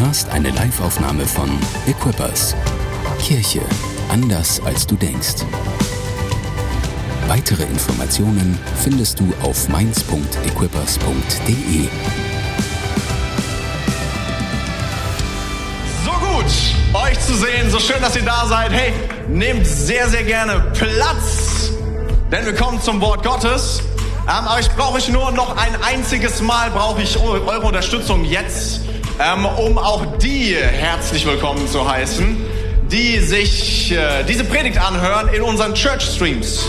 hörst eine Liveaufnahme von Equippers. Kirche anders als du denkst. Weitere Informationen findest du auf mainz.equippers.de. So gut, euch zu sehen, so schön, dass ihr da seid. Hey, nehmt sehr, sehr gerne Platz, denn wir kommen zum Wort Gottes. Ähm, aber ich brauche euch nur noch ein einziges Mal, brauche ich eure Unterstützung jetzt, ähm, um auch die herzlich willkommen zu heißen, die sich äh, diese Predigt anhören in unseren Church Streams.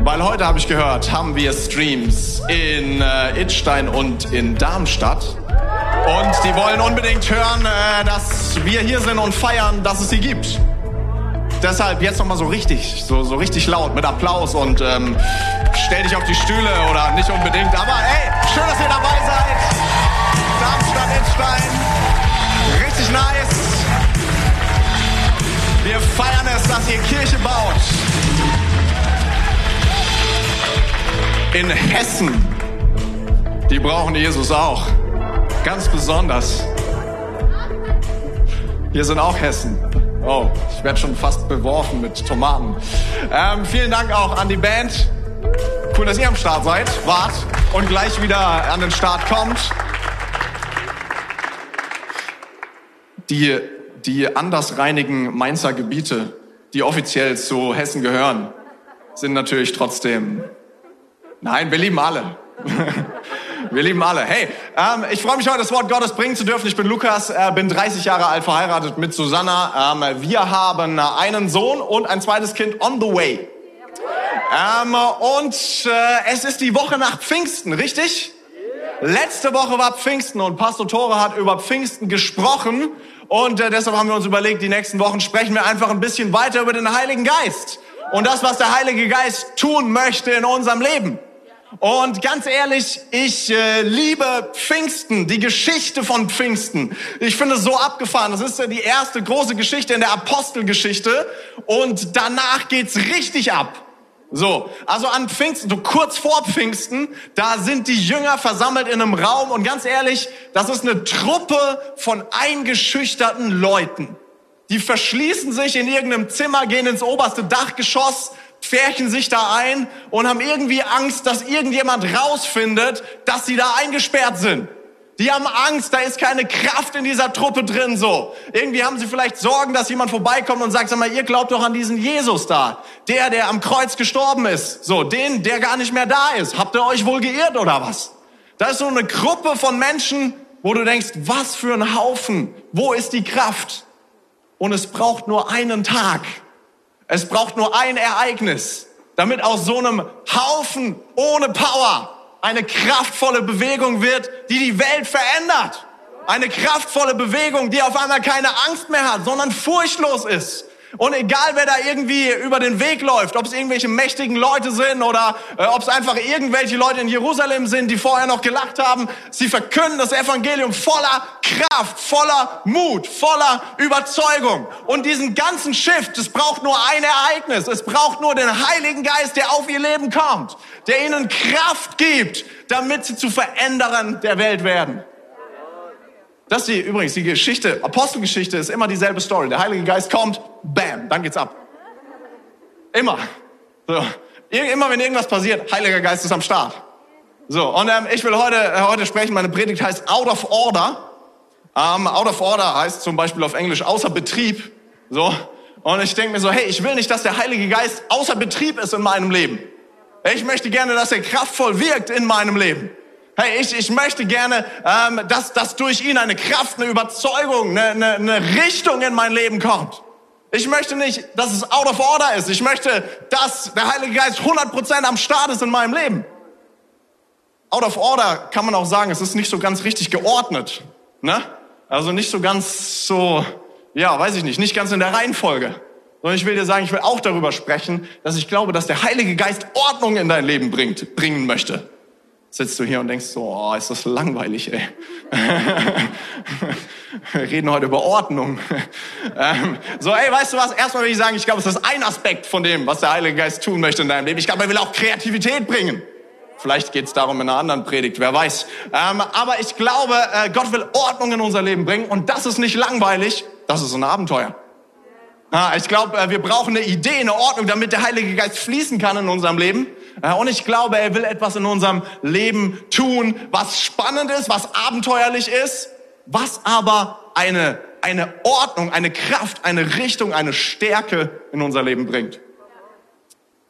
Weil heute habe ich gehört, haben wir Streams in äh, Idstein und in Darmstadt. Und die wollen unbedingt hören, äh, dass wir hier sind und feiern, dass es sie gibt. Deshalb jetzt nochmal so richtig, so, so richtig laut mit Applaus und ähm, stell dich auf die Stühle oder nicht unbedingt. Aber hey, schön, dass ihr dabei seid. Edstein. Richtig nice. Wir feiern es, dass ihr Kirche baut. In Hessen. Die brauchen Jesus auch. Ganz besonders. Hier sind auch Hessen. Oh, ich werde schon fast beworfen mit Tomaten. Ähm, vielen Dank auch an die Band. Cool, dass ihr am Start seid, wart und gleich wieder an den Start kommt. Die, die andersreinigen Mainzer Gebiete, die offiziell zu Hessen gehören, sind natürlich trotzdem. Nein, wir lieben alle. Wir lieben alle. Hey, ähm, ich freue mich heute, das Wort Gottes bringen zu dürfen. Ich bin Lukas, äh, bin 30 Jahre alt, verheiratet mit Susanna. Ähm, wir haben einen Sohn und ein zweites Kind on the way. Ähm, und äh, es ist die Woche nach Pfingsten, richtig? Letzte Woche war Pfingsten und Pastor Tore hat über Pfingsten gesprochen. Und äh, deshalb haben wir uns überlegt, die nächsten Wochen sprechen wir einfach ein bisschen weiter über den Heiligen Geist. Und das, was der Heilige Geist tun möchte in unserem Leben. Und ganz ehrlich, ich äh, liebe Pfingsten, die Geschichte von Pfingsten. Ich finde es so abgefahren. Das ist ja die erste große Geschichte in der Apostelgeschichte. Und danach geht's richtig ab. So, also an Pfingsten, so kurz vor Pfingsten, da sind die Jünger versammelt in einem Raum und ganz ehrlich, das ist eine Truppe von eingeschüchterten Leuten. Die verschließen sich in irgendeinem Zimmer, gehen ins oberste Dachgeschoss, pferchen sich da ein und haben irgendwie Angst, dass irgendjemand rausfindet, dass sie da eingesperrt sind. Die haben Angst, da ist keine Kraft in dieser Truppe drin so. Irgendwie haben sie vielleicht Sorgen, dass jemand vorbeikommt und sagt, sag mal, ihr glaubt doch an diesen Jesus da. Der, der am Kreuz gestorben ist. So, den, der gar nicht mehr da ist. Habt ihr euch wohl geirrt oder was? Da ist so eine Gruppe von Menschen, wo du denkst, was für ein Haufen. Wo ist die Kraft? Und es braucht nur einen Tag. Es braucht nur ein Ereignis, damit aus so einem Haufen ohne Power eine kraftvolle Bewegung wird, die die Welt verändert. Eine kraftvolle Bewegung, die auf einmal keine Angst mehr hat, sondern furchtlos ist. Und egal, wer da irgendwie über den Weg läuft, ob es irgendwelche mächtigen Leute sind oder äh, ob es einfach irgendwelche Leute in Jerusalem sind, die vorher noch gelacht haben, sie verkünden das Evangelium voller Kraft, voller Mut, voller Überzeugung. Und diesen ganzen Shift, es braucht nur ein Ereignis. Es braucht nur den Heiligen Geist, der auf ihr Leben kommt, der ihnen Kraft gibt, damit sie zu Veränderern der Welt werden. Das ist die, übrigens die Geschichte, Apostelgeschichte ist immer dieselbe Story. Der Heilige Geist kommt, bam, dann geht's ab. Immer. So. Immer wenn irgendwas passiert, Heiliger Geist ist am Start. So, und ähm, ich will heute, äh, heute sprechen, meine Predigt heißt Out of Order. Ähm, out of Order heißt zum Beispiel auf Englisch außer Betrieb. So. Und ich denke mir so, hey, ich will nicht, dass der Heilige Geist außer Betrieb ist in meinem Leben. Ich möchte gerne, dass er kraftvoll wirkt in meinem Leben. Hey, ich, ich möchte gerne, ähm, dass, dass durch ihn eine Kraft, eine Überzeugung, eine, eine, eine Richtung in mein Leben kommt. Ich möchte nicht, dass es out of order ist. Ich möchte, dass der Heilige Geist 100% am Start ist in meinem Leben. Out of order kann man auch sagen, es ist nicht so ganz richtig geordnet. Ne? Also nicht so ganz so, ja, weiß ich nicht, nicht ganz in der Reihenfolge. Sondern ich will dir sagen, ich will auch darüber sprechen, dass ich glaube, dass der Heilige Geist Ordnung in dein Leben bringt, bringen möchte sitzt du hier und denkst so, oh, ist das langweilig, ey. Wir reden heute über Ordnung. Ähm, so, ey, weißt du was? Erstmal will ich sagen, ich glaube, es ist ein Aspekt von dem, was der Heilige Geist tun möchte in deinem Leben. Ich glaube, er will auch Kreativität bringen. Vielleicht geht es darum in einer anderen Predigt, wer weiß. Ähm, aber ich glaube, äh, Gott will Ordnung in unser Leben bringen und das ist nicht langweilig, das ist ein Abenteuer. Ja, ich glaube, äh, wir brauchen eine Idee, eine Ordnung, damit der Heilige Geist fließen kann in unserem Leben. Äh, und ich glaube, er will etwas in unserem Leben tun, was spannend ist, was abenteuerlich ist, was aber eine, eine Ordnung, eine Kraft, eine Richtung, eine Stärke in unser Leben bringt.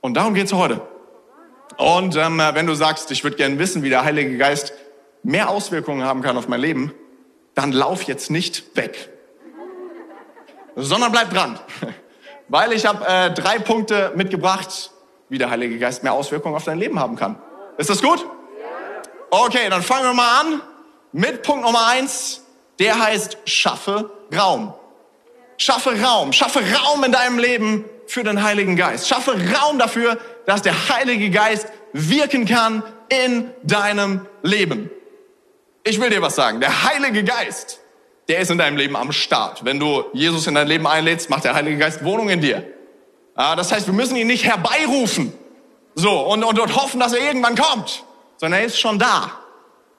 Und darum geht's heute. Und ähm, wenn du sagst, ich würde gerne wissen, wie der Heilige Geist mehr Auswirkungen haben kann auf mein Leben, dann lauf jetzt nicht weg, sondern bleib dran, weil ich habe äh, drei Punkte mitgebracht, wie der Heilige Geist mehr Auswirkungen auf dein Leben haben kann. Ist das gut? Okay, dann fangen wir mal an mit Punkt Nummer eins. Der heißt schaffe Raum. Schaffe Raum, schaffe Raum in deinem Leben für den Heiligen Geist. Schaffe Raum dafür, dass der Heilige Geist wirken kann in deinem Leben. Ich will dir was sagen. Der Heilige Geist, der ist in deinem Leben am Start. Wenn du Jesus in dein Leben einlädst, macht der Heilige Geist Wohnung in dir. Das heißt, wir müssen ihn nicht herbeirufen. So, und, und, und hoffen, dass er irgendwann kommt. Sondern er ist schon da.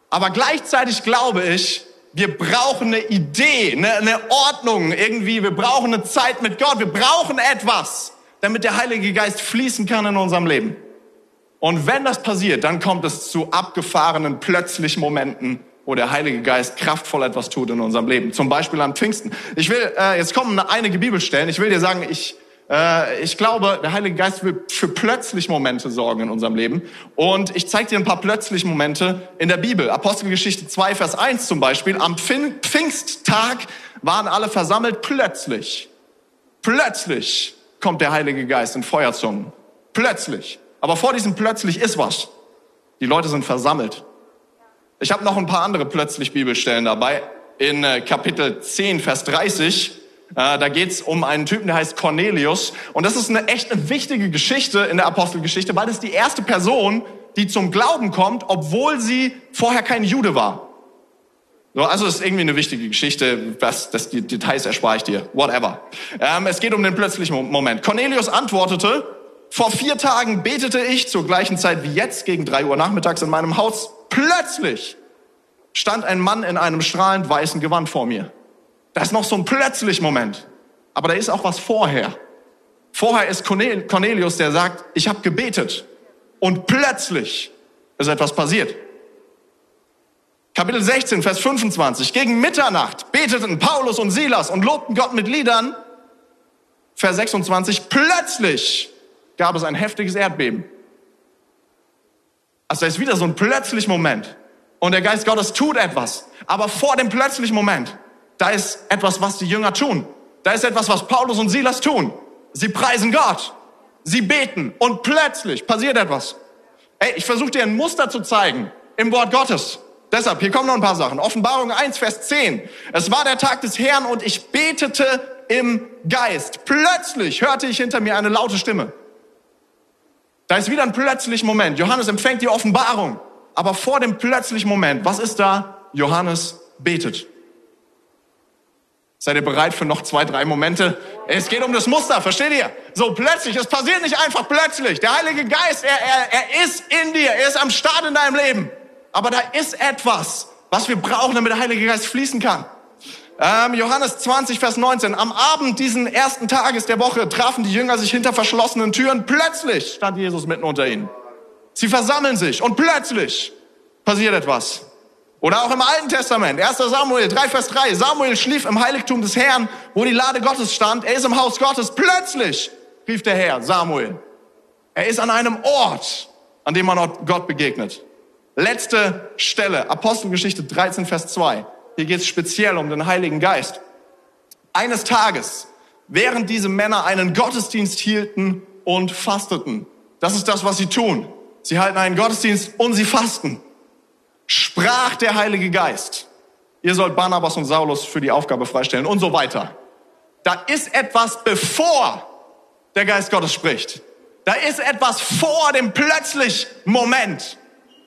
Aber gleichzeitig glaube ich, wir brauchen eine Idee, eine, eine Ordnung irgendwie. Wir brauchen eine Zeit mit Gott. Wir brauchen etwas, damit der Heilige Geist fließen kann in unserem Leben. Und wenn das passiert, dann kommt es zu abgefahrenen, plötzlichen Momenten, wo der Heilige Geist kraftvoll etwas tut in unserem Leben. Zum Beispiel am Pfingsten. Ich will, äh, jetzt kommen einige Bibelstellen. Ich will dir sagen, ich, ich glaube, der Heilige Geist will für plötzliche Momente sorgen in unserem Leben. Und ich zeige dir ein paar plötzliche Momente in der Bibel. Apostelgeschichte 2, Vers 1 zum Beispiel. Am Pfingsttag waren alle versammelt plötzlich. Plötzlich kommt der Heilige Geist in Feuerzungen. Plötzlich. Aber vor diesem plötzlich ist was. Die Leute sind versammelt. Ich habe noch ein paar andere plötzlich Bibelstellen dabei. In äh, Kapitel 10, Vers 30 äh, da geht's um einen Typen, der heißt Cornelius. Und das ist eine echt eine wichtige Geschichte in der Apostelgeschichte, weil das die erste Person, die zum Glauben kommt, obwohl sie vorher kein Jude war. So, also ist irgendwie eine wichtige Geschichte, was, das, die Details erspare ich dir, whatever. Ähm, es geht um den plötzlichen Moment. Cornelius antwortete, vor vier Tagen betete ich zur gleichen Zeit wie jetzt gegen drei Uhr nachmittags in meinem Haus. Plötzlich stand ein Mann in einem strahlend weißen Gewand vor mir. Da ist noch so ein plötzlich Moment. Aber da ist auch was vorher. Vorher ist Cornelius, der sagt, ich habe gebetet. Und plötzlich ist etwas passiert. Kapitel 16, Vers 25. Gegen Mitternacht beteten Paulus und Silas und lobten Gott mit Liedern. Vers 26. Plötzlich gab es ein heftiges Erdbeben. Also da ist wieder so ein plötzlich Moment. Und der Geist Gottes tut etwas. Aber vor dem plötzlichen Moment da ist etwas, was die Jünger tun. Da ist etwas, was Paulus und Silas tun. Sie preisen Gott. Sie beten und plötzlich passiert etwas. Ey, ich versuche dir ein Muster zu zeigen im Wort Gottes. Deshalb, hier kommen noch ein paar Sachen. Offenbarung 1, Vers 10. Es war der Tag des Herrn und ich betete im Geist. Plötzlich hörte ich hinter mir eine laute Stimme. Da ist wieder ein plötzlicher Moment. Johannes empfängt die Offenbarung. Aber vor dem plötzlichen Moment, was ist da? Johannes betet. Seid ihr bereit für noch zwei, drei Momente? Es geht um das Muster, versteht ihr? So plötzlich, es passiert nicht einfach plötzlich. Der Heilige Geist, er, er, er ist in dir, er ist am Start in deinem Leben. Aber da ist etwas, was wir brauchen, damit der Heilige Geist fließen kann. Ähm, Johannes 20, Vers 19. Am Abend diesen ersten Tages der Woche trafen die Jünger sich hinter verschlossenen Türen. Plötzlich stand Jesus mitten unter ihnen. Sie versammeln sich und plötzlich passiert etwas. Oder auch im Alten Testament, 1. Samuel 3, Vers 3. Samuel schlief im Heiligtum des Herrn, wo die Lade Gottes stand. Er ist im Haus Gottes. Plötzlich rief der Herr, Samuel. Er ist an einem Ort, an dem man Gott begegnet. Letzte Stelle, Apostelgeschichte 13, Vers 2. Hier geht es speziell um den Heiligen Geist. Eines Tages, während diese Männer einen Gottesdienst hielten und fasteten. Das ist das, was sie tun. Sie halten einen Gottesdienst und sie fasten sprach der Heilige Geist, ihr sollt Barnabas und Saulus für die Aufgabe freistellen und so weiter. Da ist etwas, bevor der Geist Gottes spricht. Da ist etwas vor dem plötzlich Moment.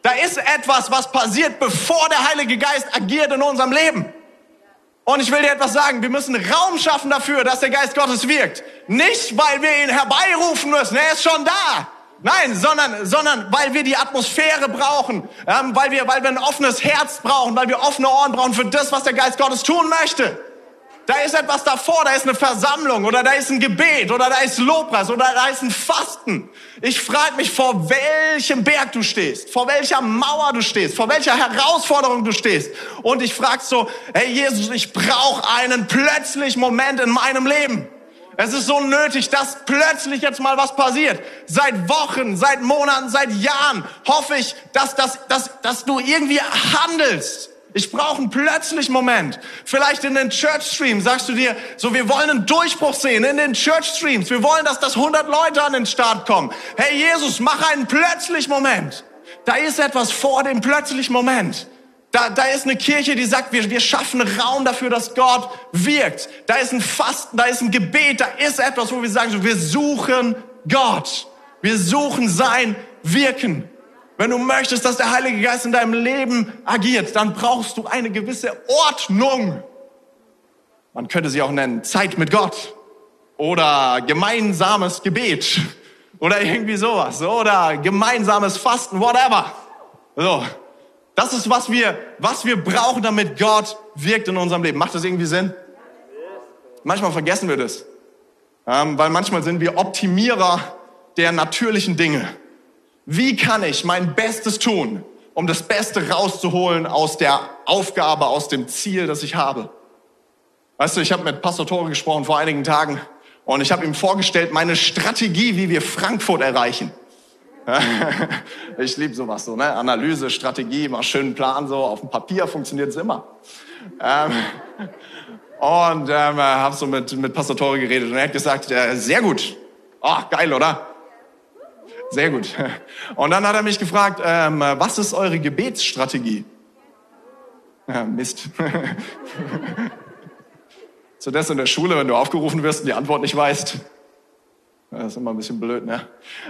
Da ist etwas, was passiert, bevor der Heilige Geist agiert in unserem Leben. Und ich will dir etwas sagen, wir müssen Raum schaffen dafür, dass der Geist Gottes wirkt. Nicht, weil wir ihn herbeirufen müssen, er ist schon da. Nein, sondern, sondern weil wir die Atmosphäre brauchen, ähm, weil, wir, weil wir ein offenes Herz brauchen, weil wir offene Ohren brauchen für das, was der Geist Gottes tun möchte. Da ist etwas davor, da ist eine Versammlung oder da ist ein Gebet oder da ist Lobpreis oder da ist ein Fasten. Ich frage mich, vor welchem Berg du stehst, vor welcher Mauer du stehst, vor welcher Herausforderung du stehst. Und ich frage so, hey Jesus, ich brauche einen plötzlichen Moment in meinem Leben. Es ist so nötig, dass plötzlich jetzt mal was passiert. Seit Wochen, seit Monaten, seit Jahren hoffe ich, dass, dass, dass, dass du irgendwie handelst. Ich brauche einen plötzlichen Moment. Vielleicht in den Church Streams sagst du dir, so wir wollen einen Durchbruch sehen in den Church Streams. Wir wollen, dass das 100 Leute an den Start kommen. Hey Jesus, mach einen plötzlichen Moment. Da ist etwas vor dem plötzlichen Moment. Da, da ist eine Kirche, die sagt, wir, wir schaffen Raum dafür, dass Gott wirkt. Da ist ein Fasten, da ist ein Gebet, da ist etwas, wo wir sagen, wir suchen Gott. Wir suchen sein Wirken. Wenn du möchtest, dass der Heilige Geist in deinem Leben agiert, dann brauchst du eine gewisse Ordnung. Man könnte sie auch nennen Zeit mit Gott oder gemeinsames Gebet oder irgendwie sowas oder gemeinsames Fasten, whatever. So, das ist, was wir, was wir brauchen, damit Gott wirkt in unserem Leben. Macht das irgendwie Sinn? Manchmal vergessen wir das. Ähm, weil manchmal sind wir Optimierer der natürlichen Dinge. Wie kann ich mein Bestes tun, um das Beste rauszuholen aus der Aufgabe, aus dem Ziel, das ich habe? Weißt du, ich habe mit Pastor Tore gesprochen vor einigen Tagen und ich habe ihm vorgestellt, meine Strategie, wie wir Frankfurt erreichen. ich liebe sowas so, ne? Analyse, Strategie, mal schönen Plan so. Auf dem Papier funktioniert es immer. Ähm, und ähm, habe so mit, mit Pastor Tore geredet und er hat gesagt, äh, sehr gut. Oh, geil, oder? Sehr gut. Und dann hat er mich gefragt, ähm, was ist eure Gebetsstrategie? Ja, Mist. so das in der Schule, wenn du aufgerufen wirst und die Antwort nicht weißt. Das ist immer ein bisschen blöd, ne?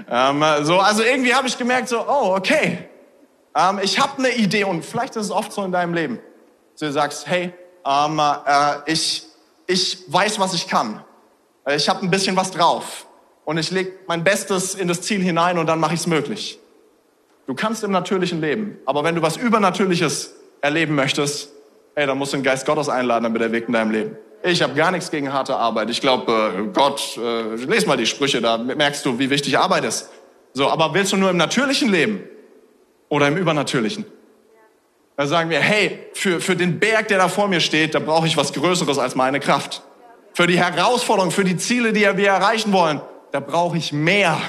Ähm, so, also irgendwie habe ich gemerkt, so, oh, okay, ähm, ich habe eine Idee und vielleicht ist es oft so in deinem Leben. So, du sagst, hey, ähm, äh, ich, ich weiß, was ich kann. Ich habe ein bisschen was drauf und ich lege mein Bestes in das Ziel hinein und dann mache ich es möglich. Du kannst im natürlichen leben, aber wenn du was Übernatürliches erleben möchtest, hey, dann musst du den Geist Gottes einladen, damit er wirkt in deinem Leben. Ich habe gar nichts gegen harte Arbeit. Ich glaube, äh, Gott, äh, les mal die Sprüche, da merkst du, wie wichtig Arbeit ist. So, aber willst du nur im natürlichen leben oder im übernatürlichen? Da sagen wir, hey, für, für den Berg, der da vor mir steht, da brauche ich was Größeres als meine Kraft. Für die Herausforderung, für die Ziele, die wir erreichen wollen, da brauche ich mehr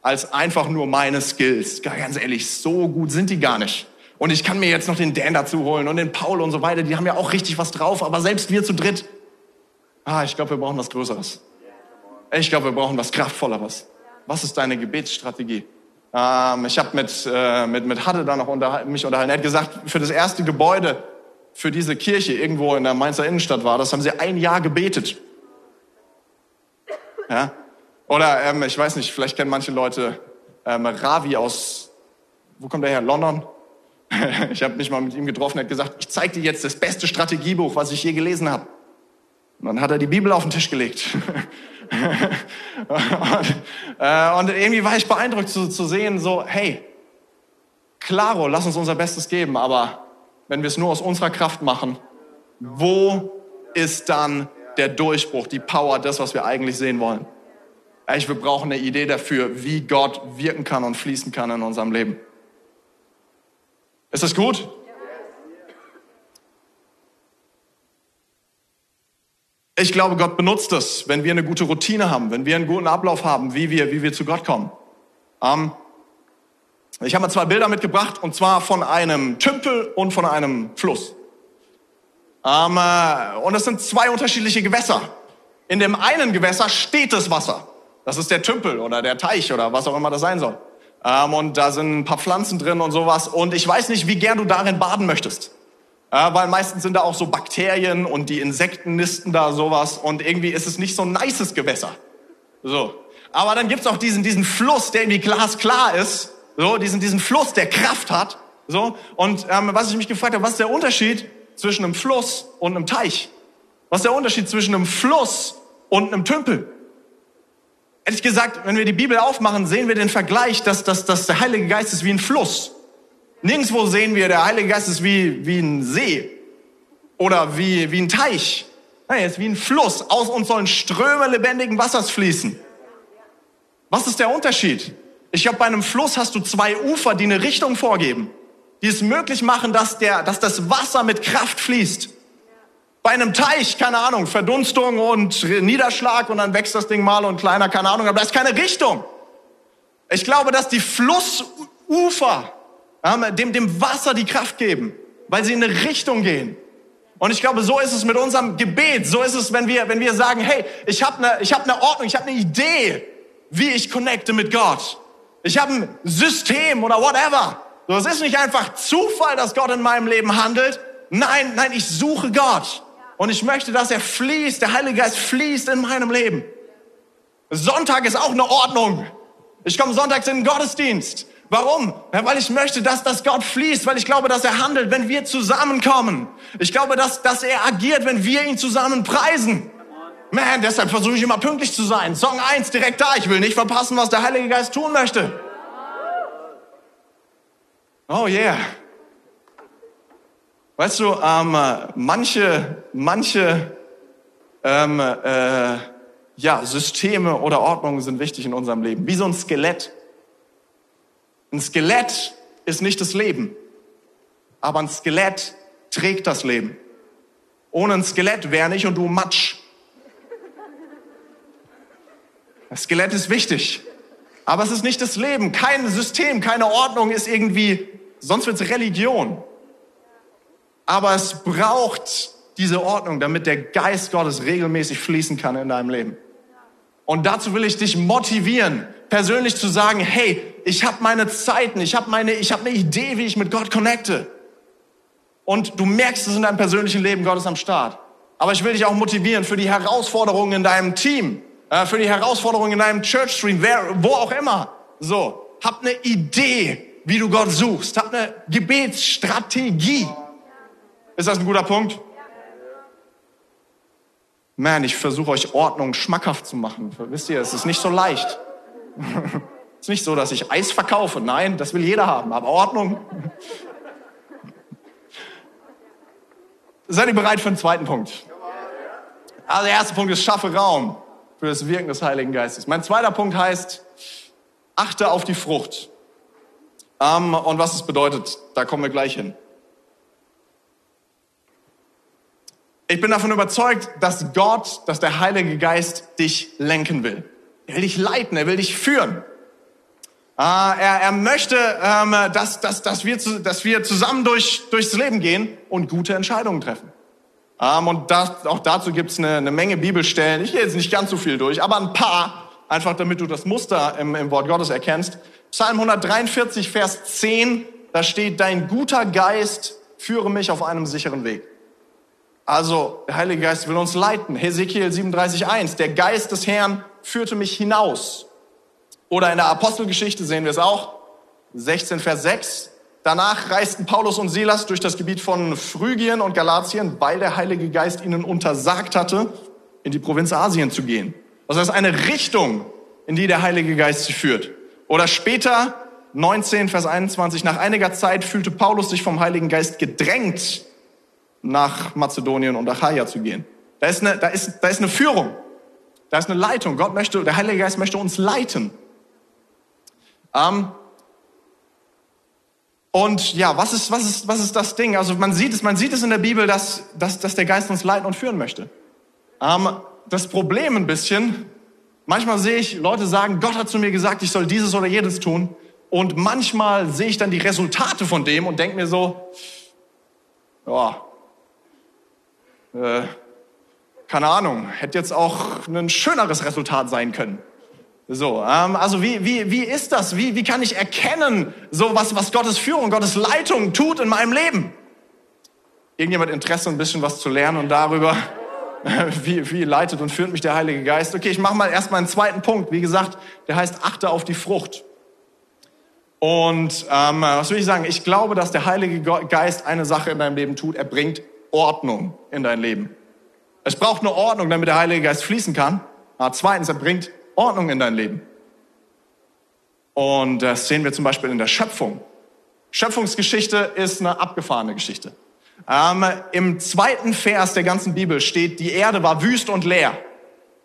als einfach nur meine Skills. Ganz ehrlich, so gut sind die gar nicht. Und ich kann mir jetzt noch den Dan dazu holen und den Paul und so weiter. Die haben ja auch richtig was drauf. Aber selbst wir zu dritt, ah, ich glaube, wir brauchen was Größeres. Ich glaube, wir brauchen was Kraftvolleres. Was ist deine Gebetsstrategie? Ähm, ich habe mit, äh, mit, mit Hadde da noch unterhalten, mich unterhalten. Er hat gesagt, für das erste Gebäude, für diese Kirche irgendwo in der Mainzer Innenstadt war, das haben sie ein Jahr gebetet. Ja? Oder ähm, ich weiß nicht, vielleicht kennen manche Leute ähm, Ravi aus, wo kommt der her? London? Ich habe mich mal mit ihm getroffen, er hat gesagt, ich zeige dir jetzt das beste Strategiebuch, was ich je gelesen habe. Und dann hat er die Bibel auf den Tisch gelegt. und, äh, und, irgendwie war ich beeindruckt zu, zu sehen, so, hey, klaro, lass uns unser Bestes geben, aber wenn wir es nur aus unserer Kraft machen, wo ist dann der Durchbruch, die Power, das, was wir eigentlich sehen wollen? Ich, wir brauchen eine Idee dafür, wie Gott wirken kann und fließen kann in unserem Leben. Ist das gut? Ich glaube, Gott benutzt das, wenn wir eine gute Routine haben, wenn wir einen guten Ablauf haben, wie wir, wie wir zu Gott kommen. Ähm, ich habe mal zwei Bilder mitgebracht, und zwar von einem Tümpel und von einem Fluss. Ähm, äh, und es sind zwei unterschiedliche Gewässer. In dem einen Gewässer steht das Wasser. Das ist der Tümpel oder der Teich oder was auch immer das sein soll. Ähm, und da sind ein paar Pflanzen drin und sowas. Und ich weiß nicht, wie gern du darin baden möchtest. Äh, weil meistens sind da auch so Bakterien und die Insekten nisten da sowas. Und irgendwie ist es nicht so ein nices Gewässer. So. Aber dann gibt's auch diesen, diesen Fluss, der irgendwie glasklar ist. So, diesen, diesen Fluss, der Kraft hat. So. Und ähm, was ich mich gefragt habe, was ist der Unterschied zwischen einem Fluss und einem Teich? Was ist der Unterschied zwischen einem Fluss und einem Tümpel? Ehrlich gesagt, wenn wir die Bibel aufmachen, sehen wir den Vergleich, dass, dass, dass der Heilige Geist ist wie ein Fluss. Nirgendwo sehen wir, der Heilige Geist ist wie, wie ein See oder wie, wie ein Teich. Nein, er ist wie ein Fluss. Aus uns sollen Ströme lebendigen Wassers fließen. Was ist der Unterschied? Ich glaube, bei einem Fluss hast du zwei Ufer, die eine Richtung vorgeben, die es möglich machen, dass, der, dass das Wasser mit Kraft fließt. Bei einem Teich, keine Ahnung, Verdunstung und Niederschlag und dann wächst das Ding mal und kleiner, keine Ahnung, aber da ist keine Richtung. Ich glaube, dass die Flussufer dem, dem Wasser die Kraft geben, weil sie in eine Richtung gehen. Und ich glaube, so ist es mit unserem Gebet. So ist es, wenn wir, wenn wir sagen, hey, ich habe eine, hab eine Ordnung, ich habe eine Idee, wie ich connecte mit Gott. Ich habe ein System oder whatever. So, es ist nicht einfach Zufall, dass Gott in meinem Leben handelt. Nein, nein, ich suche Gott. Und ich möchte, dass er fließt, der Heilige Geist fließt in meinem Leben. Sonntag ist auch eine Ordnung. Ich komme sonntags in den Gottesdienst. Warum? Ja, weil ich möchte, dass das Gott fließt, weil ich glaube, dass er handelt, wenn wir zusammenkommen. Ich glaube, dass, dass er agiert, wenn wir ihn zusammen preisen. Man, deshalb versuche ich immer pünktlich zu sein. Song 1 direkt da. Ich will nicht verpassen, was der Heilige Geist tun möchte. Oh yeah. Weißt du, ähm, manche, manche ähm, äh, ja, Systeme oder Ordnungen sind wichtig in unserem Leben, wie so ein Skelett. Ein Skelett ist nicht das Leben, aber ein Skelett trägt das Leben. Ohne ein Skelett wäre nicht und du Matsch. Das Skelett ist wichtig, aber es ist nicht das Leben. Kein System, keine Ordnung ist irgendwie, sonst wird es Religion. Aber es braucht diese Ordnung, damit der Geist Gottes regelmäßig fließen kann in deinem Leben. Und dazu will ich dich motivieren, persönlich zu sagen, hey, ich habe meine Zeiten, ich habe meine, ich habe eine Idee, wie ich mit Gott connecte. Und du merkst es in deinem persönlichen Leben, Gott ist am Start. Aber ich will dich auch motivieren für die Herausforderungen in deinem Team, äh, für die Herausforderungen in deinem Church Stream, wer, wo auch immer. So, hab eine Idee, wie du Gott suchst. Hab eine Gebetsstrategie. Ist das ein guter Punkt? Man, ich versuche euch Ordnung schmackhaft zu machen. Wisst ihr, es ist nicht so leicht. Es ist nicht so, dass ich Eis verkaufe. Nein, das will jeder haben. Aber Ordnung. Seid ihr bereit für den zweiten Punkt? Also der erste Punkt ist, schaffe Raum für das Wirken des Heiligen Geistes. Mein zweiter Punkt heißt, achte auf die Frucht. Ähm, und was es bedeutet, da kommen wir gleich hin. Ich bin davon überzeugt, dass Gott, dass der Heilige Geist dich lenken will. Er will dich leiten, er will dich führen. Ah, er, er möchte, ähm, dass, dass, dass, wir, dass wir zusammen durch, durchs Leben gehen und gute Entscheidungen treffen. Ähm, und das, auch dazu gibt es eine, eine Menge Bibelstellen. Ich gehe jetzt nicht ganz so viel durch, aber ein paar, einfach damit du das Muster im, im Wort Gottes erkennst. Psalm 143, Vers 10, da steht, dein guter Geist führe mich auf einem sicheren Weg. Also, der Heilige Geist will uns leiten. Hesekiel 37, 1, der Geist des Herrn führte mich hinaus. Oder in der Apostelgeschichte sehen wir es auch. 16, Vers 6. Danach reisten Paulus und Silas durch das Gebiet von Phrygien und Galatien, weil der Heilige Geist ihnen untersagt hatte, in die Provinz Asien zu gehen. Das heißt, eine Richtung, in die der Heilige Geist sie führt. Oder später, 19, Vers 21, nach einiger Zeit fühlte Paulus sich vom Heiligen Geist gedrängt, nach Mazedonien und Achaia zu gehen. Da ist eine, da ist, da ist eine Führung. Da ist eine Leitung. Gott möchte, der Heilige Geist möchte uns leiten. Ähm, und ja, was ist, was ist, was ist das Ding? Also man sieht es, man sieht es in der Bibel, dass, dass, dass der Geist uns leiten und führen möchte. Ähm, das Problem ein bisschen, manchmal sehe ich Leute sagen, Gott hat zu mir gesagt, ich soll dieses oder jedes tun. Und manchmal sehe ich dann die Resultate von dem und denke mir so, ja, äh, keine Ahnung, hätte jetzt auch ein schöneres Resultat sein können. So, ähm, also wie, wie, wie ist das? Wie, wie kann ich erkennen, so was, was Gottes Führung, Gottes Leitung tut in meinem Leben? Irgendjemand Interesse, ein bisschen was zu lernen und darüber, wie, wie leitet und führt mich der Heilige Geist? Okay, ich mache mal erstmal einen zweiten Punkt. Wie gesagt, der heißt, achte auf die Frucht. Und ähm, was will ich sagen? Ich glaube, dass der Heilige Geist eine Sache in deinem Leben tut. Er bringt Ordnung in dein Leben. Es braucht eine Ordnung, damit der Heilige Geist fließen kann. Aber zweitens, er bringt Ordnung in dein Leben. Und das sehen wir zum Beispiel in der Schöpfung. Schöpfungsgeschichte ist eine abgefahrene Geschichte. Ähm, Im zweiten Vers der ganzen Bibel steht, die Erde war wüst und leer.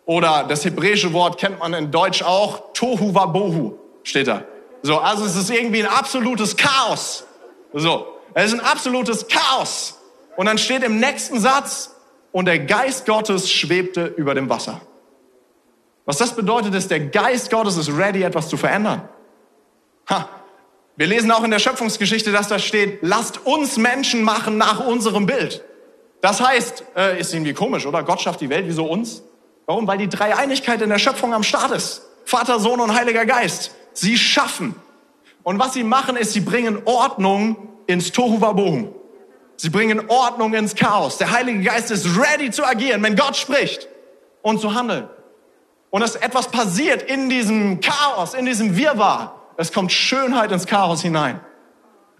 Oder das hebräische Wort kennt man in Deutsch auch, Tohu Wabohu steht da. So, also es ist irgendwie ein absolutes Chaos. So, es ist ein absolutes Chaos. Und dann steht im nächsten Satz, und der Geist Gottes schwebte über dem Wasser. Was das bedeutet, ist, der Geist Gottes ist ready, etwas zu verändern. Ha. Wir lesen auch in der Schöpfungsgeschichte, dass da steht, lasst uns Menschen machen nach unserem Bild. Das heißt, äh, ist irgendwie komisch, oder? Gott schafft die Welt, wieso uns? Warum? Weil die Dreieinigkeit in der Schöpfung am Start ist. Vater, Sohn und Heiliger Geist. Sie schaffen. Und was sie machen, ist, sie bringen Ordnung ins Tohu Wabohu. Sie bringen Ordnung ins Chaos. Der Heilige Geist ist ready zu agieren, wenn Gott spricht und zu handeln. Und dass etwas passiert in diesem Chaos, in diesem Wirrwarr. Es kommt Schönheit ins Chaos hinein.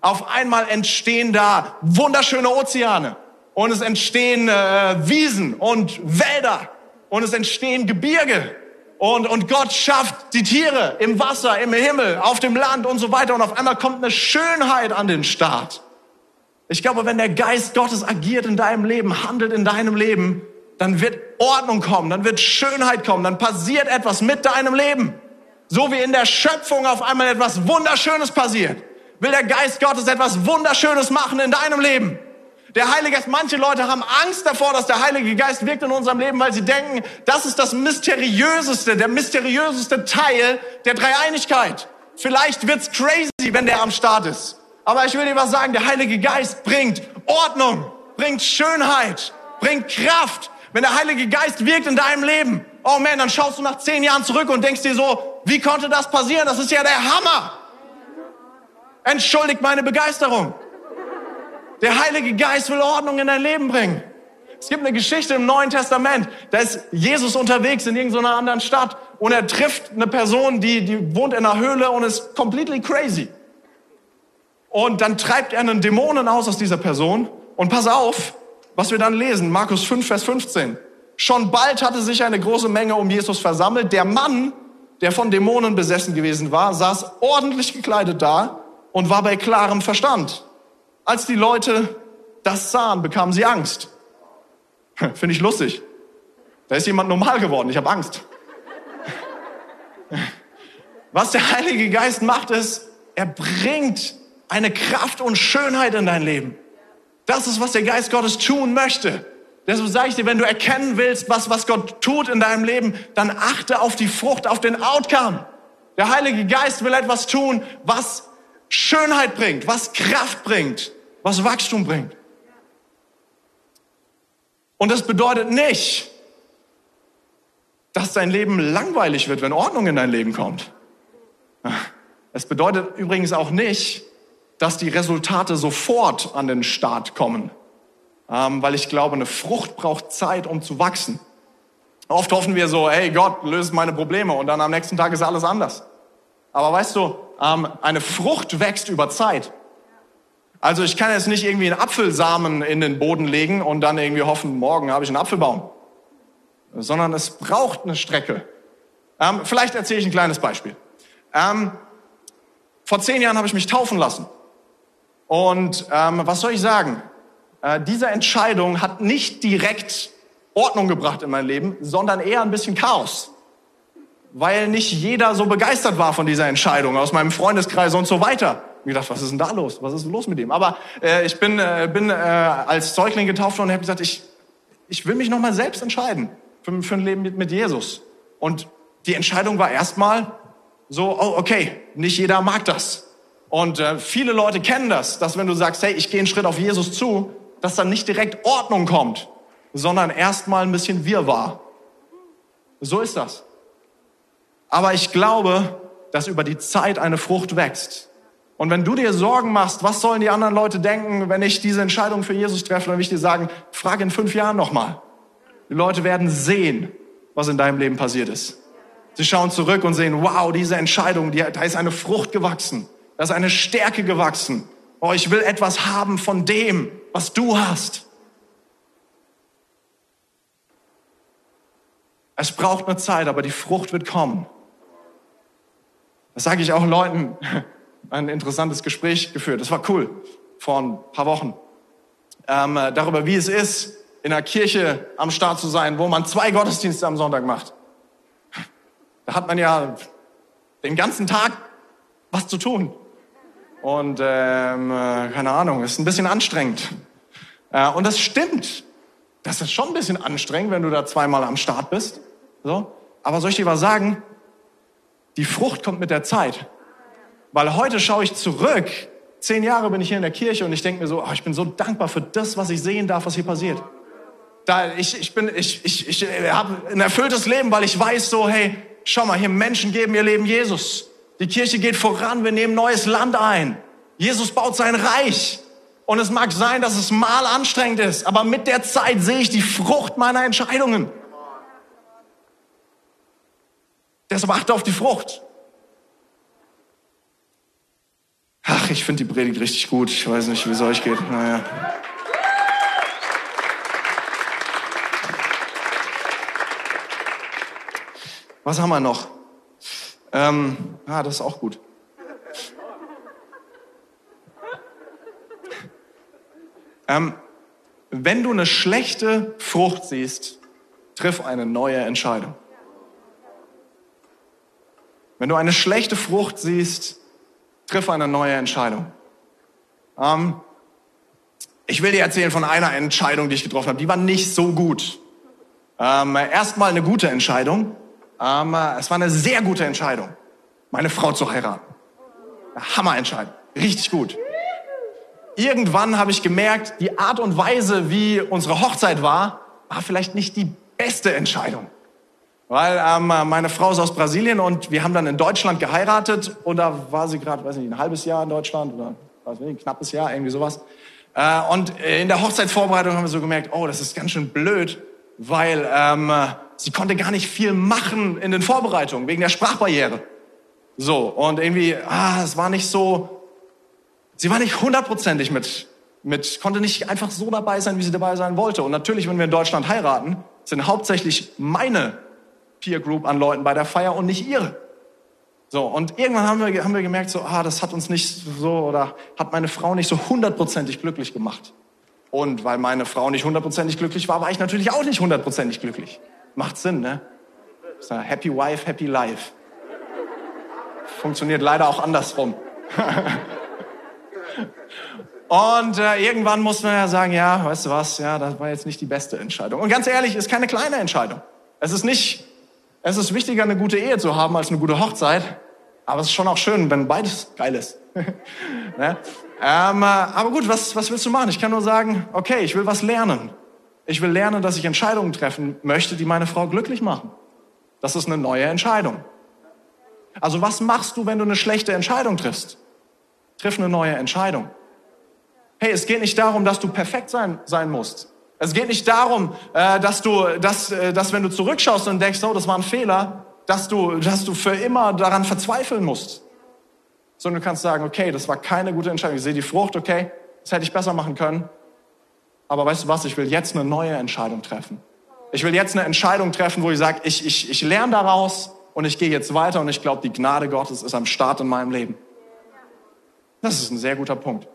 Auf einmal entstehen da wunderschöne Ozeane und es entstehen äh, Wiesen und Wälder und es entstehen Gebirge und, und Gott schafft die Tiere im Wasser, im Himmel, auf dem Land und so weiter und auf einmal kommt eine Schönheit an den Start. Ich glaube, wenn der Geist Gottes agiert in deinem Leben, handelt in deinem Leben, dann wird Ordnung kommen, dann wird Schönheit kommen, dann passiert etwas mit deinem Leben. So wie in der Schöpfung auf einmal etwas Wunderschönes passiert, will der Geist Gottes etwas Wunderschönes machen in deinem Leben. Der Heilige Geist, manche Leute haben Angst davor, dass der Heilige Geist wirkt in unserem Leben, weil sie denken, das ist das mysteriöseste, der mysteriöseste Teil der Dreieinigkeit. Vielleicht wird's crazy, wenn der am Start ist. Aber ich will dir was sagen, der Heilige Geist bringt Ordnung, bringt Schönheit, bringt Kraft. Wenn der Heilige Geist wirkt in deinem Leben, oh man, dann schaust du nach zehn Jahren zurück und denkst dir so, wie konnte das passieren? Das ist ja der Hammer. Entschuldigt meine Begeisterung. Der Heilige Geist will Ordnung in dein Leben bringen. Es gibt eine Geschichte im Neuen Testament, da ist Jesus unterwegs in irgendeiner anderen Stadt und er trifft eine Person, die, die wohnt in einer Höhle und ist completely crazy. Und dann treibt er einen Dämonen aus aus dieser Person und pass auf, was wir dann lesen, Markus 5, Vers 15. Schon bald hatte sich eine große Menge um Jesus versammelt. Der Mann, der von Dämonen besessen gewesen war, saß ordentlich gekleidet da und war bei klarem Verstand. Als die Leute das sahen, bekamen sie Angst. Finde ich lustig. Da ist jemand normal geworden. Ich habe Angst. Was der Heilige Geist macht, ist, er bringt eine Kraft und Schönheit in dein Leben. Das ist, was der Geist Gottes tun möchte. Deshalb sage ich dir, wenn du erkennen willst, was, was Gott tut in deinem Leben, dann achte auf die Frucht, auf den Outcome. Der Heilige Geist will etwas tun, was Schönheit bringt, was Kraft bringt, was Wachstum bringt. Und das bedeutet nicht, dass dein Leben langweilig wird, wenn Ordnung in dein Leben kommt. Es bedeutet übrigens auch nicht, dass die Resultate sofort an den Start kommen, ähm, weil ich glaube, eine Frucht braucht Zeit, um zu wachsen. Oft hoffen wir so, hey Gott, löse meine Probleme und dann am nächsten Tag ist alles anders. Aber weißt du, ähm, eine Frucht wächst über Zeit. Also ich kann jetzt nicht irgendwie einen Apfelsamen in den Boden legen und dann irgendwie hoffen, morgen habe ich einen Apfelbaum. Sondern es braucht eine Strecke. Ähm, vielleicht erzähle ich ein kleines Beispiel. Ähm, vor zehn Jahren habe ich mich taufen lassen. Und ähm, was soll ich sagen? Äh, diese Entscheidung hat nicht direkt Ordnung gebracht in mein Leben, sondern eher ein bisschen Chaos. Weil nicht jeder so begeistert war von dieser Entscheidung aus meinem Freundeskreis und so weiter mir gedacht, was ist denn da los? Was ist los mit ihm? Aber äh, ich bin, äh, bin äh, als Säugling getauft worden und habe gesagt, ich, ich will mich nochmal selbst entscheiden für, für ein Leben mit, mit Jesus. Und die Entscheidung war erstmal so, oh, okay, nicht jeder mag das. Und äh, viele Leute kennen das, dass wenn du sagst, hey, ich gehe einen Schritt auf Jesus zu, dass dann nicht direkt Ordnung kommt, sondern erstmal ein bisschen Wirrwarr. So ist das. Aber ich glaube, dass über die Zeit eine Frucht wächst. Und wenn du dir Sorgen machst, was sollen die anderen Leute denken, wenn ich diese Entscheidung für Jesus treffe, dann will ich dir sagen, frag in fünf Jahren nochmal. Die Leute werden sehen, was in deinem Leben passiert ist. Sie schauen zurück und sehen, wow, diese Entscheidung, die, da ist eine Frucht gewachsen, da ist eine Stärke gewachsen. Oh, ich will etwas haben von dem, was du hast. Es braucht eine Zeit, aber die Frucht wird kommen. Das sage ich auch Leuten. Ein interessantes Gespräch geführt. Das war cool vor ein paar Wochen. Ähm, darüber, wie es ist, in einer Kirche am Start zu sein, wo man zwei Gottesdienste am Sonntag macht. Da hat man ja den ganzen Tag was zu tun. Und ähm, äh, keine Ahnung, ist ein bisschen anstrengend. Äh, und das stimmt. Das ist schon ein bisschen anstrengend, wenn du da zweimal am Start bist. So. Aber soll ich dir was sagen? Die Frucht kommt mit der Zeit. Weil heute schaue ich zurück. Zehn Jahre bin ich hier in der Kirche und ich denke mir so, oh, ich bin so dankbar für das, was ich sehen darf, was hier passiert. Da, ich, ich, bin, ich, ich, ich habe ein erfülltes Leben, weil ich weiß so, hey, schau mal, hier Menschen geben ihr Leben Jesus. Die Kirche geht voran, wir nehmen neues Land ein. Jesus baut sein Reich. Und es mag sein, dass es mal anstrengend ist, aber mit der Zeit sehe ich die Frucht meiner Entscheidungen. Deshalb achte auf die Frucht. Ach, ich finde die Predigt richtig gut. Ich weiß nicht, wie es euch geht. Naja. Was haben wir noch? Ähm, ah, das ist auch gut. Ähm, wenn du eine schlechte Frucht siehst, triff eine neue Entscheidung. Wenn du eine schlechte Frucht siehst, triff eine neue Entscheidung. Ähm, ich will dir erzählen von einer Entscheidung, die ich getroffen habe. Die war nicht so gut. Ähm, Erstmal eine gute Entscheidung. Ähm, es war eine sehr gute Entscheidung, meine Frau zu heiraten. Hammerentscheidung. Richtig gut. Irgendwann habe ich gemerkt, die Art und Weise, wie unsere Hochzeit war, war vielleicht nicht die beste Entscheidung. Weil ähm, meine Frau ist aus Brasilien und wir haben dann in Deutschland geheiratet und da war sie gerade, weiß nicht, ein halbes Jahr in Deutschland oder weiß nicht, ein knappes Jahr, irgendwie sowas. Äh, und in der Hochzeitsvorbereitung haben wir so gemerkt, oh, das ist ganz schön blöd, weil ähm, sie konnte gar nicht viel machen in den Vorbereitungen wegen der Sprachbarriere. So und irgendwie, ah, es war nicht so, sie war nicht hundertprozentig mit, mit, konnte nicht einfach so dabei sein, wie sie dabei sein wollte. Und natürlich, wenn wir in Deutschland heiraten, sind hauptsächlich meine Peer Group an Leuten bei der Feier und nicht ihre. So, und irgendwann haben wir, haben wir gemerkt, so, ah, das hat uns nicht so oder hat meine Frau nicht so hundertprozentig glücklich gemacht. Und weil meine Frau nicht hundertprozentig glücklich war, war ich natürlich auch nicht hundertprozentig glücklich. Macht Sinn, ne? Happy Wife, Happy Life. Funktioniert leider auch andersrum. Und äh, irgendwann muss man ja sagen, ja, weißt du was, ja, das war jetzt nicht die beste Entscheidung. Und ganz ehrlich, ist keine kleine Entscheidung. Es ist nicht es ist wichtiger, eine gute Ehe zu haben als eine gute Hochzeit. Aber es ist schon auch schön, wenn beides geil ist. ne? ähm, äh, aber gut, was, was willst du machen? Ich kann nur sagen, okay, ich will was lernen. Ich will lernen, dass ich Entscheidungen treffen möchte, die meine Frau glücklich machen. Das ist eine neue Entscheidung. Also was machst du, wenn du eine schlechte Entscheidung triffst? Triff eine neue Entscheidung. Hey, es geht nicht darum, dass du perfekt sein, sein musst. Es geht nicht darum, äh, dass du, dass, äh, dass wenn du zurückschaust und denkst, oh, das war ein Fehler, dass du, dass du für immer daran verzweifeln musst. Sondern du kannst sagen, okay, das war keine gute Entscheidung. Ich sehe die Frucht, okay, das hätte ich besser machen können. Aber weißt du was, ich will jetzt eine neue Entscheidung treffen. Ich will jetzt eine Entscheidung treffen, wo ich sage, ich, ich, ich lerne daraus und ich gehe jetzt weiter und ich glaube, die Gnade Gottes ist am Start in meinem Leben. Das ist ein sehr guter Punkt.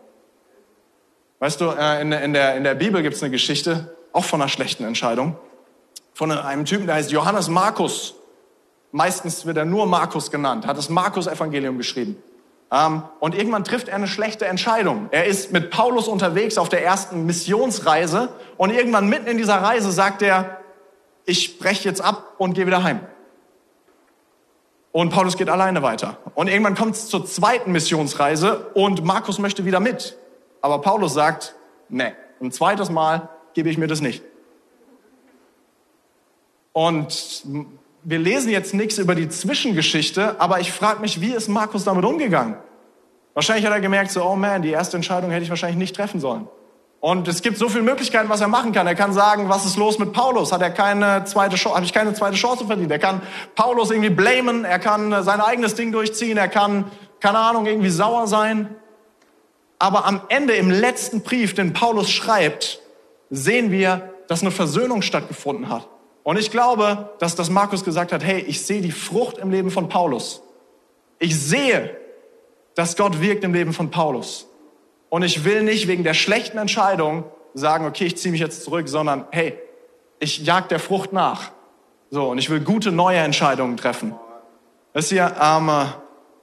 Weißt du, äh, in, in, der, in der Bibel gibt es eine Geschichte, auch von einer schlechten Entscheidung, von einem Typen, der heißt Johannes Markus. Meistens wird er nur Markus genannt, hat das Markus-Evangelium geschrieben. Ähm, und irgendwann trifft er eine schlechte Entscheidung. Er ist mit Paulus unterwegs auf der ersten Missionsreise und irgendwann mitten in dieser Reise sagt er, ich breche jetzt ab und gehe wieder heim. Und Paulus geht alleine weiter. Und irgendwann kommt es zur zweiten Missionsreise und Markus möchte wieder mit. Aber Paulus sagt, nee, ein zweites Mal gebe ich mir das nicht. Und wir lesen jetzt nichts über die Zwischengeschichte, aber ich frage mich, wie ist Markus damit umgegangen? Wahrscheinlich hat er gemerkt, so, oh man, die erste Entscheidung hätte ich wahrscheinlich nicht treffen sollen. Und es gibt so viele Möglichkeiten, was er machen kann. Er kann sagen, was ist los mit Paulus? Hat er keine zweite Chance, habe ich keine zweite Chance verdient? Er kann Paulus irgendwie blamen, er kann sein eigenes Ding durchziehen, er kann, keine Ahnung, irgendwie sauer sein. Aber am Ende, im letzten Brief, den Paulus schreibt, sehen wir, dass eine Versöhnung stattgefunden hat. Und ich glaube, dass das Markus gesagt hat, hey, ich sehe die Frucht im Leben von Paulus. Ich sehe, dass Gott wirkt im Leben von Paulus. Und ich will nicht wegen der schlechten Entscheidung sagen, okay, ich ziehe mich jetzt zurück, sondern hey, ich jag der Frucht nach. So, und ich will gute neue Entscheidungen treffen. Das hier, ähm,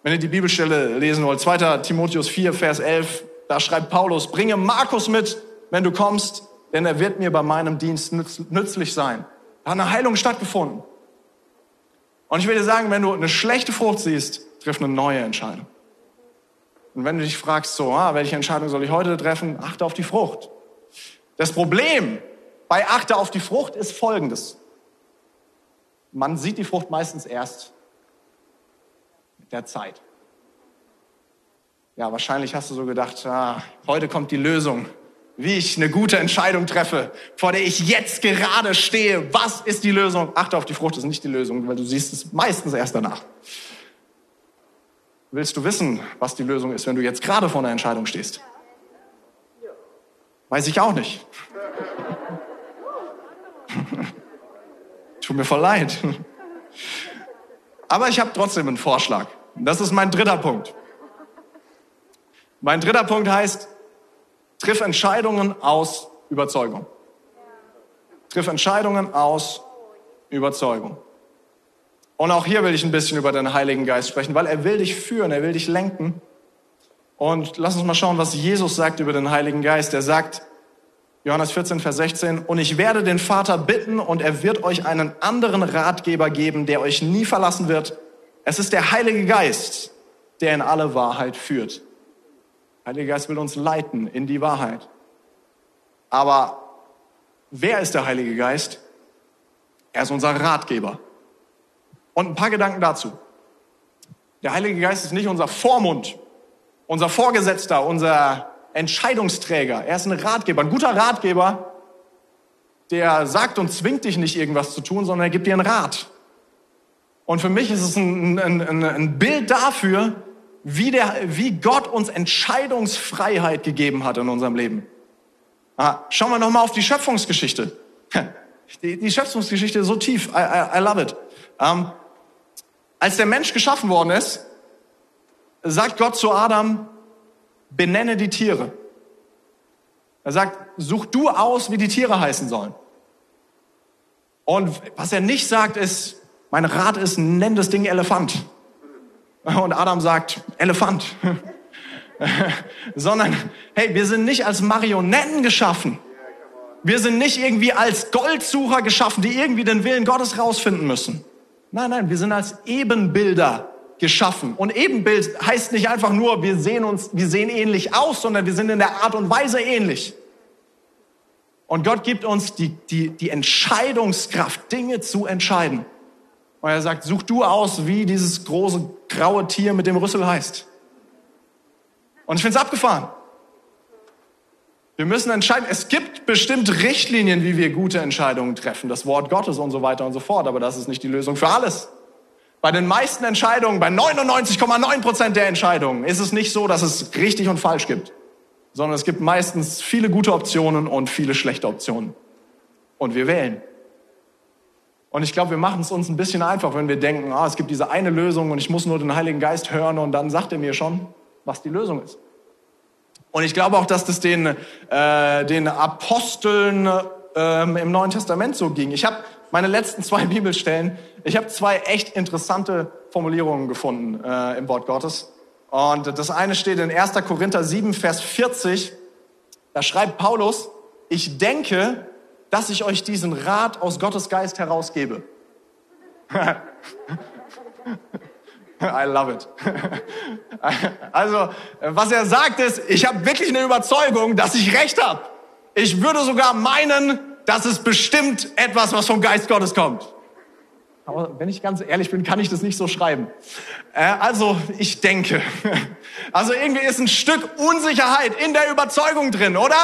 wenn ihr die Bibelstelle lesen wollt, 2. Timotheus 4, Vers 11, da schreibt Paulus, bringe Markus mit, wenn du kommst, denn er wird mir bei meinem Dienst nützlich sein. Hat eine Heilung stattgefunden. Und ich will dir sagen, wenn du eine schlechte Frucht siehst, triff eine neue Entscheidung. Und wenn du dich fragst, so, ah, welche Entscheidung soll ich heute treffen, achte auf die Frucht. Das Problem bei achte auf die Frucht ist folgendes. Man sieht die Frucht meistens erst mit der Zeit. Ja, wahrscheinlich hast du so gedacht, ah, heute kommt die Lösung wie ich eine gute Entscheidung treffe, vor der ich jetzt gerade stehe. Was ist die Lösung? Achte auf die Frucht, das ist nicht die Lösung, weil du siehst es meistens erst danach. Willst du wissen, was die Lösung ist, wenn du jetzt gerade vor einer Entscheidung stehst? Weiß ich auch nicht. Tut mir voll leid. Aber ich habe trotzdem einen Vorschlag. Das ist mein dritter Punkt. Mein dritter Punkt heißt, Triff Entscheidungen aus Überzeugung. Triff Entscheidungen aus Überzeugung. Und auch hier will ich ein bisschen über den Heiligen Geist sprechen, weil er will dich führen, er will dich lenken. Und lass uns mal schauen, was Jesus sagt über den Heiligen Geist. Er sagt, Johannes 14, Vers 16, und ich werde den Vater bitten und er wird euch einen anderen Ratgeber geben, der euch nie verlassen wird. Es ist der Heilige Geist, der in alle Wahrheit führt. Heiliger Geist will uns leiten in die Wahrheit. Aber wer ist der Heilige Geist? Er ist unser Ratgeber. Und ein paar Gedanken dazu. Der Heilige Geist ist nicht unser Vormund, unser Vorgesetzter, unser Entscheidungsträger. Er ist ein Ratgeber, ein guter Ratgeber, der sagt und zwingt dich nicht irgendwas zu tun, sondern er gibt dir einen Rat. Und für mich ist es ein, ein, ein, ein Bild dafür, wie, der, wie Gott uns Entscheidungsfreiheit gegeben hat in unserem Leben. Ah, schauen wir nochmal auf die Schöpfungsgeschichte. Die, die, Schöpfungsgeschichte ist so tief. I, I, I love it. Ähm, als der Mensch geschaffen worden ist, sagt Gott zu Adam, benenne die Tiere. Er sagt, such du aus, wie die Tiere heißen sollen. Und was er nicht sagt, ist, mein Rat ist, nenn das Ding Elefant. Und Adam sagt, Elefant. Sondern, hey, wir sind nicht als Marionetten geschaffen. Wir sind nicht irgendwie als Goldsucher geschaffen, die irgendwie den Willen Gottes rausfinden müssen. Nein, nein, wir sind als Ebenbilder geschaffen. Und Ebenbild heißt nicht einfach nur, wir sehen uns, wir sehen ähnlich aus, sondern wir sind in der Art und Weise ähnlich. Und Gott gibt uns die, die, die Entscheidungskraft, Dinge zu entscheiden. Und er sagt, such du aus, wie dieses große graue Tier mit dem Rüssel heißt. Und ich finde es abgefahren. Wir müssen entscheiden. Es gibt bestimmt Richtlinien, wie wir gute Entscheidungen treffen. Das Wort Gottes und so weiter und so fort. Aber das ist nicht die Lösung für alles. Bei den meisten Entscheidungen, bei 99,9 Prozent der Entscheidungen, ist es nicht so, dass es richtig und falsch gibt. Sondern es gibt meistens viele gute Optionen und viele schlechte Optionen. Und wir wählen. Und ich glaube, wir machen es uns ein bisschen einfach, wenn wir denken, ah, es gibt diese eine Lösung und ich muss nur den Heiligen Geist hören und dann sagt er mir schon, was die Lösung ist. Und ich glaube auch, dass das den, äh, den Aposteln ähm, im Neuen Testament so ging. Ich habe meine letzten zwei Bibelstellen, ich habe zwei echt interessante Formulierungen gefunden äh, im Wort Gottes. Und das eine steht in 1. Korinther 7, Vers 40. Da schreibt Paulus, ich denke, dass ich euch diesen Rat aus Gottes Geist herausgebe. I love it. Also, was er sagt ist, ich habe wirklich eine Überzeugung, dass ich recht habe. Ich würde sogar meinen, dass es bestimmt etwas, was vom Geist Gottes kommt. Aber wenn ich ganz ehrlich bin, kann ich das nicht so schreiben. Äh, also, ich denke. Also irgendwie ist ein Stück Unsicherheit in der Überzeugung drin, oder?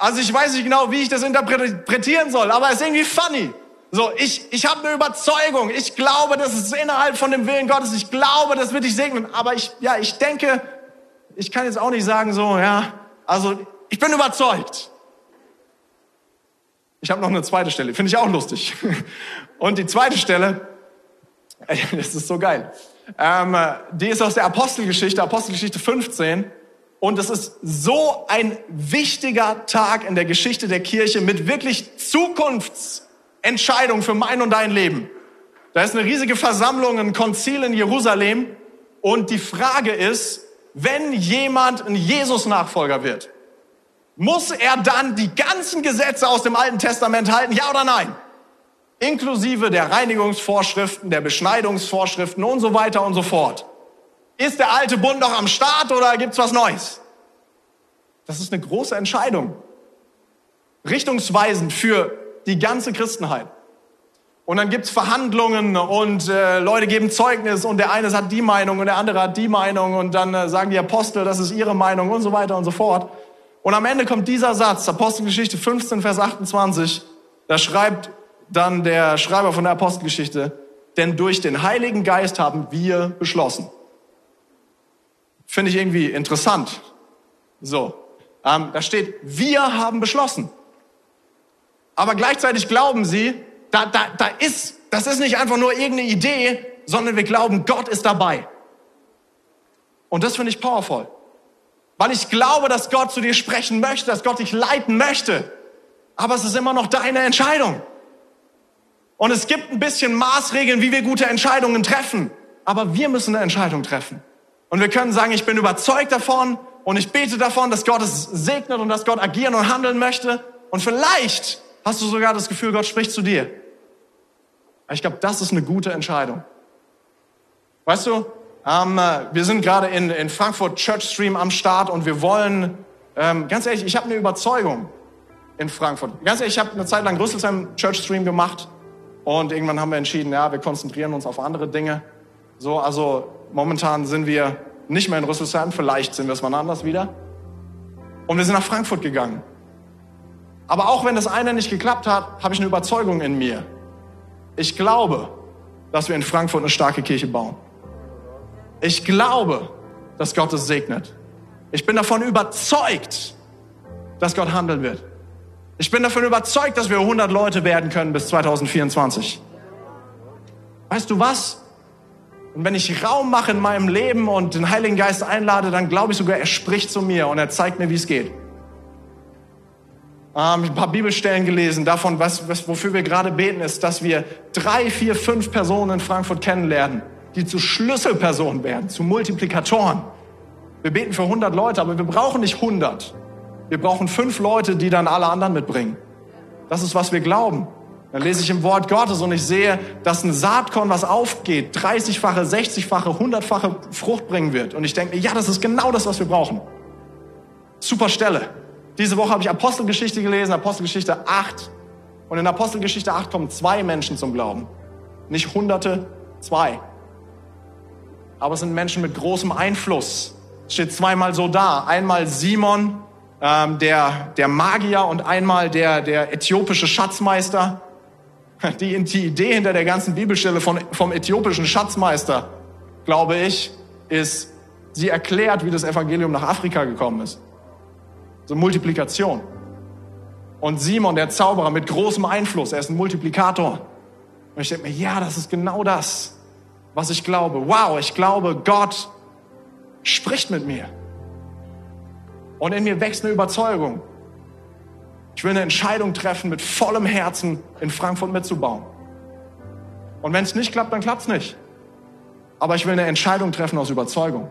Also ich weiß nicht genau, wie ich das interpretieren soll, aber es ist irgendwie funny. So, ich, ich habe eine Überzeugung. Ich glaube, das ist innerhalb von dem Willen Gottes. Ich glaube, das wird dich segnen. Aber ich, ja, ich denke, ich kann jetzt auch nicht sagen so, ja, also ich bin überzeugt. Ich habe noch eine zweite Stelle, finde ich auch lustig. Und die zweite Stelle, das ist so geil, ähm, die ist aus der Apostelgeschichte, Apostelgeschichte 15. Und es ist so ein wichtiger Tag in der Geschichte der Kirche mit wirklich Zukunftsentscheidungen für mein und dein Leben. Da ist eine riesige Versammlung, ein Konzil in Jerusalem. Und die Frage ist, wenn jemand ein Jesus-Nachfolger wird, muss er dann die ganzen Gesetze aus dem Alten Testament halten, ja oder nein? Inklusive der Reinigungsvorschriften, der Beschneidungsvorschriften und so weiter und so fort. Ist der alte Bund noch am Start oder gibt's was Neues? Das ist eine große Entscheidung. Richtungsweisend für die ganze Christenheit. Und dann gibt's Verhandlungen und äh, Leute geben Zeugnis und der eine hat die Meinung und der andere hat die Meinung und dann äh, sagen die Apostel, das ist ihre Meinung und so weiter und so fort. Und am Ende kommt dieser Satz, Apostelgeschichte 15, Vers 28, da schreibt dann der Schreiber von der Apostelgeschichte, denn durch den Heiligen Geist haben wir beschlossen. Finde ich irgendwie interessant. So, ähm, da steht, wir haben beschlossen. Aber gleichzeitig glauben sie, da, da, da ist, das ist nicht einfach nur irgendeine Idee, sondern wir glauben, Gott ist dabei. Und das finde ich powerful. Weil ich glaube, dass Gott zu dir sprechen möchte, dass Gott dich leiten möchte. Aber es ist immer noch deine Entscheidung. Und es gibt ein bisschen Maßregeln, wie wir gute Entscheidungen treffen. Aber wir müssen eine Entscheidung treffen. Und wir können sagen, ich bin überzeugt davon und ich bete davon, dass Gott es segnet und dass Gott agieren und handeln möchte. Und vielleicht hast du sogar das Gefühl, Gott spricht zu dir. Ich glaube, das ist eine gute Entscheidung. Weißt du, ähm, äh, wir sind gerade in, in Frankfurt Church Stream am Start und wir wollen, ähm, ganz ehrlich, ich habe eine Überzeugung in Frankfurt. Ganz ehrlich, ich habe eine Zeit lang Rüsselsheim Church Stream gemacht und irgendwann haben wir entschieden, ja, wir konzentrieren uns auf andere Dinge. So, also momentan sind wir nicht mehr in Rüsselsheim, vielleicht sind wir es mal anders wieder. Und wir sind nach Frankfurt gegangen. Aber auch wenn das eine nicht geklappt hat, habe ich eine Überzeugung in mir. Ich glaube, dass wir in Frankfurt eine starke Kirche bauen. Ich glaube, dass Gott es segnet. Ich bin davon überzeugt, dass Gott handeln wird. Ich bin davon überzeugt, dass wir 100 Leute werden können bis 2024. Weißt du was? Und wenn ich Raum mache in meinem Leben und den Heiligen Geist einlade, dann glaube ich sogar, er spricht zu mir und er zeigt mir, wie es geht. Ähm, ein paar Bibelstellen gelesen davon, was, was, wofür wir gerade beten, ist, dass wir drei, vier, fünf Personen in Frankfurt kennenlernen, die zu Schlüsselpersonen werden, zu Multiplikatoren. Wir beten für 100 Leute, aber wir brauchen nicht 100. Wir brauchen fünf Leute, die dann alle anderen mitbringen. Das ist, was wir glauben. Dann lese ich im Wort Gottes und ich sehe, dass ein Saatkorn, was aufgeht, 30-fache, 60-fache, 100-fache Frucht bringen wird. Und ich denke, ja, das ist genau das, was wir brauchen. Super Stelle. Diese Woche habe ich Apostelgeschichte gelesen, Apostelgeschichte 8. Und in Apostelgeschichte 8 kommen zwei Menschen zum Glauben. Nicht Hunderte, zwei. Aber es sind Menschen mit großem Einfluss. Es steht zweimal so da. Einmal Simon, ähm, der, der Magier und einmal der, der äthiopische Schatzmeister. Die, Idee hinter der ganzen Bibelstelle von, vom äthiopischen Schatzmeister, glaube ich, ist, sie erklärt, wie das Evangelium nach Afrika gekommen ist. So Multiplikation. Und Simon, der Zauberer mit großem Einfluss, er ist ein Multiplikator. Und ich denke mir, ja, das ist genau das, was ich glaube. Wow, ich glaube, Gott spricht mit mir. Und in mir wächst eine Überzeugung. Ich will eine Entscheidung treffen, mit vollem Herzen in Frankfurt mitzubauen. Und wenn es nicht klappt, dann klappt es nicht. Aber ich will eine Entscheidung treffen aus Überzeugung.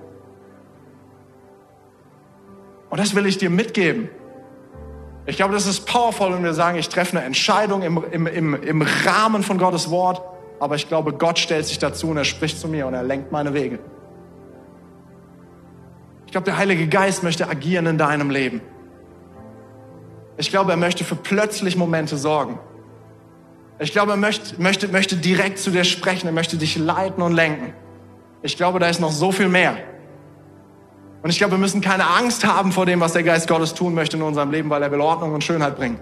Und das will ich dir mitgeben. Ich glaube, das ist powerful, wenn wir sagen, ich treffe eine Entscheidung im, im, im, im Rahmen von Gottes Wort, aber ich glaube, Gott stellt sich dazu und er spricht zu mir und er lenkt meine Wege. Ich glaube, der Heilige Geist möchte agieren in deinem Leben. Ich glaube, er möchte für plötzlich Momente sorgen. Ich glaube, er möchte, möchte, möchte direkt zu dir sprechen. Er möchte dich leiten und lenken. Ich glaube, da ist noch so viel mehr. Und ich glaube, wir müssen keine Angst haben vor dem, was der Geist Gottes tun möchte in unserem Leben, weil er will Ordnung und Schönheit bringen.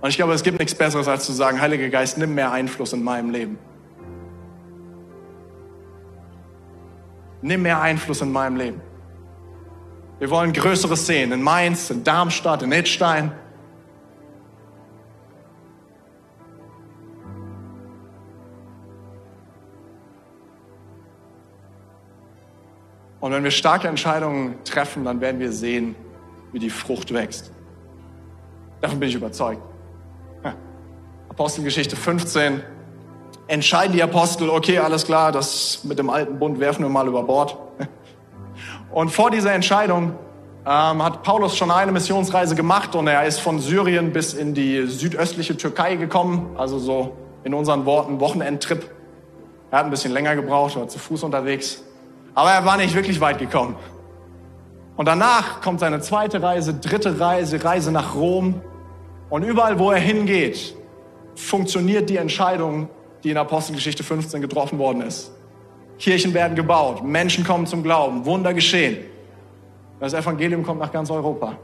Und ich glaube, es gibt nichts Besseres, als zu sagen, Heiliger Geist, nimm mehr Einfluss in meinem Leben. Nimm mehr Einfluss in meinem Leben. Wir wollen Größeres sehen in Mainz, in Darmstadt, in Edstein. Und wenn wir starke Entscheidungen treffen, dann werden wir sehen, wie die Frucht wächst. Davon bin ich überzeugt. Apostelgeschichte 15. Entscheiden die Apostel, okay, alles klar, das mit dem alten Bund werfen wir mal über Bord. Und vor dieser Entscheidung ähm, hat Paulus schon eine Missionsreise gemacht und er ist von Syrien bis in die südöstliche Türkei gekommen, also so in unseren Worten Wochenendtrip. Er hat ein bisschen länger gebraucht, war zu Fuß unterwegs, aber er war nicht wirklich weit gekommen. Und danach kommt seine zweite Reise, dritte Reise, Reise nach Rom. Und überall, wo er hingeht, funktioniert die Entscheidung, die in Apostelgeschichte 15 getroffen worden ist. Kirchen werden gebaut, Menschen kommen zum Glauben, Wunder geschehen. Das Evangelium kommt nach ganz Europa.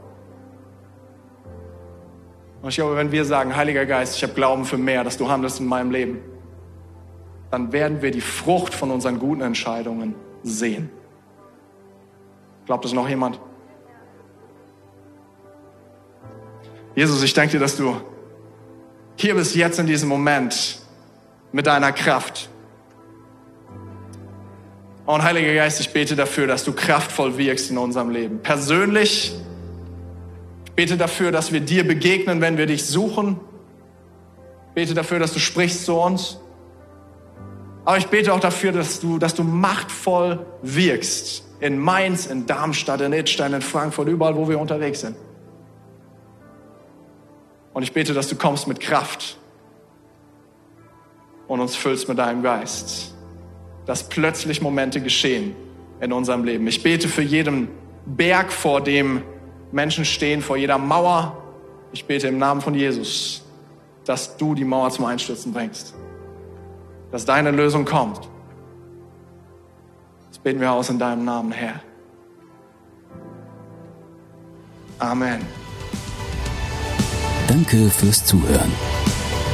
Und ich glaube, wenn wir sagen, Heiliger Geist, ich habe Glauben für mehr, dass du handelst in meinem Leben, dann werden wir die Frucht von unseren guten Entscheidungen sehen. Glaubt es noch jemand? Jesus, ich danke dir, dass du hier bist jetzt in diesem Moment mit deiner Kraft. Und Heiliger Geist, ich bete dafür, dass du kraftvoll wirkst in unserem Leben. Persönlich, ich bete dafür, dass wir dir begegnen, wenn wir dich suchen. Ich bete dafür, dass du sprichst zu uns. Aber ich bete auch dafür, dass du, dass du machtvoll wirkst. In Mainz, in Darmstadt, in Idstein, in Frankfurt, überall, wo wir unterwegs sind. Und ich bete, dass du kommst mit Kraft und uns füllst mit deinem Geist dass plötzlich Momente geschehen in unserem Leben. Ich bete für jeden Berg, vor dem Menschen stehen, vor jeder Mauer. Ich bete im Namen von Jesus, dass du die Mauer zum Einstürzen bringst. Dass deine Lösung kommt. Das beten wir aus in deinem Namen, Herr. Amen. Danke fürs Zuhören.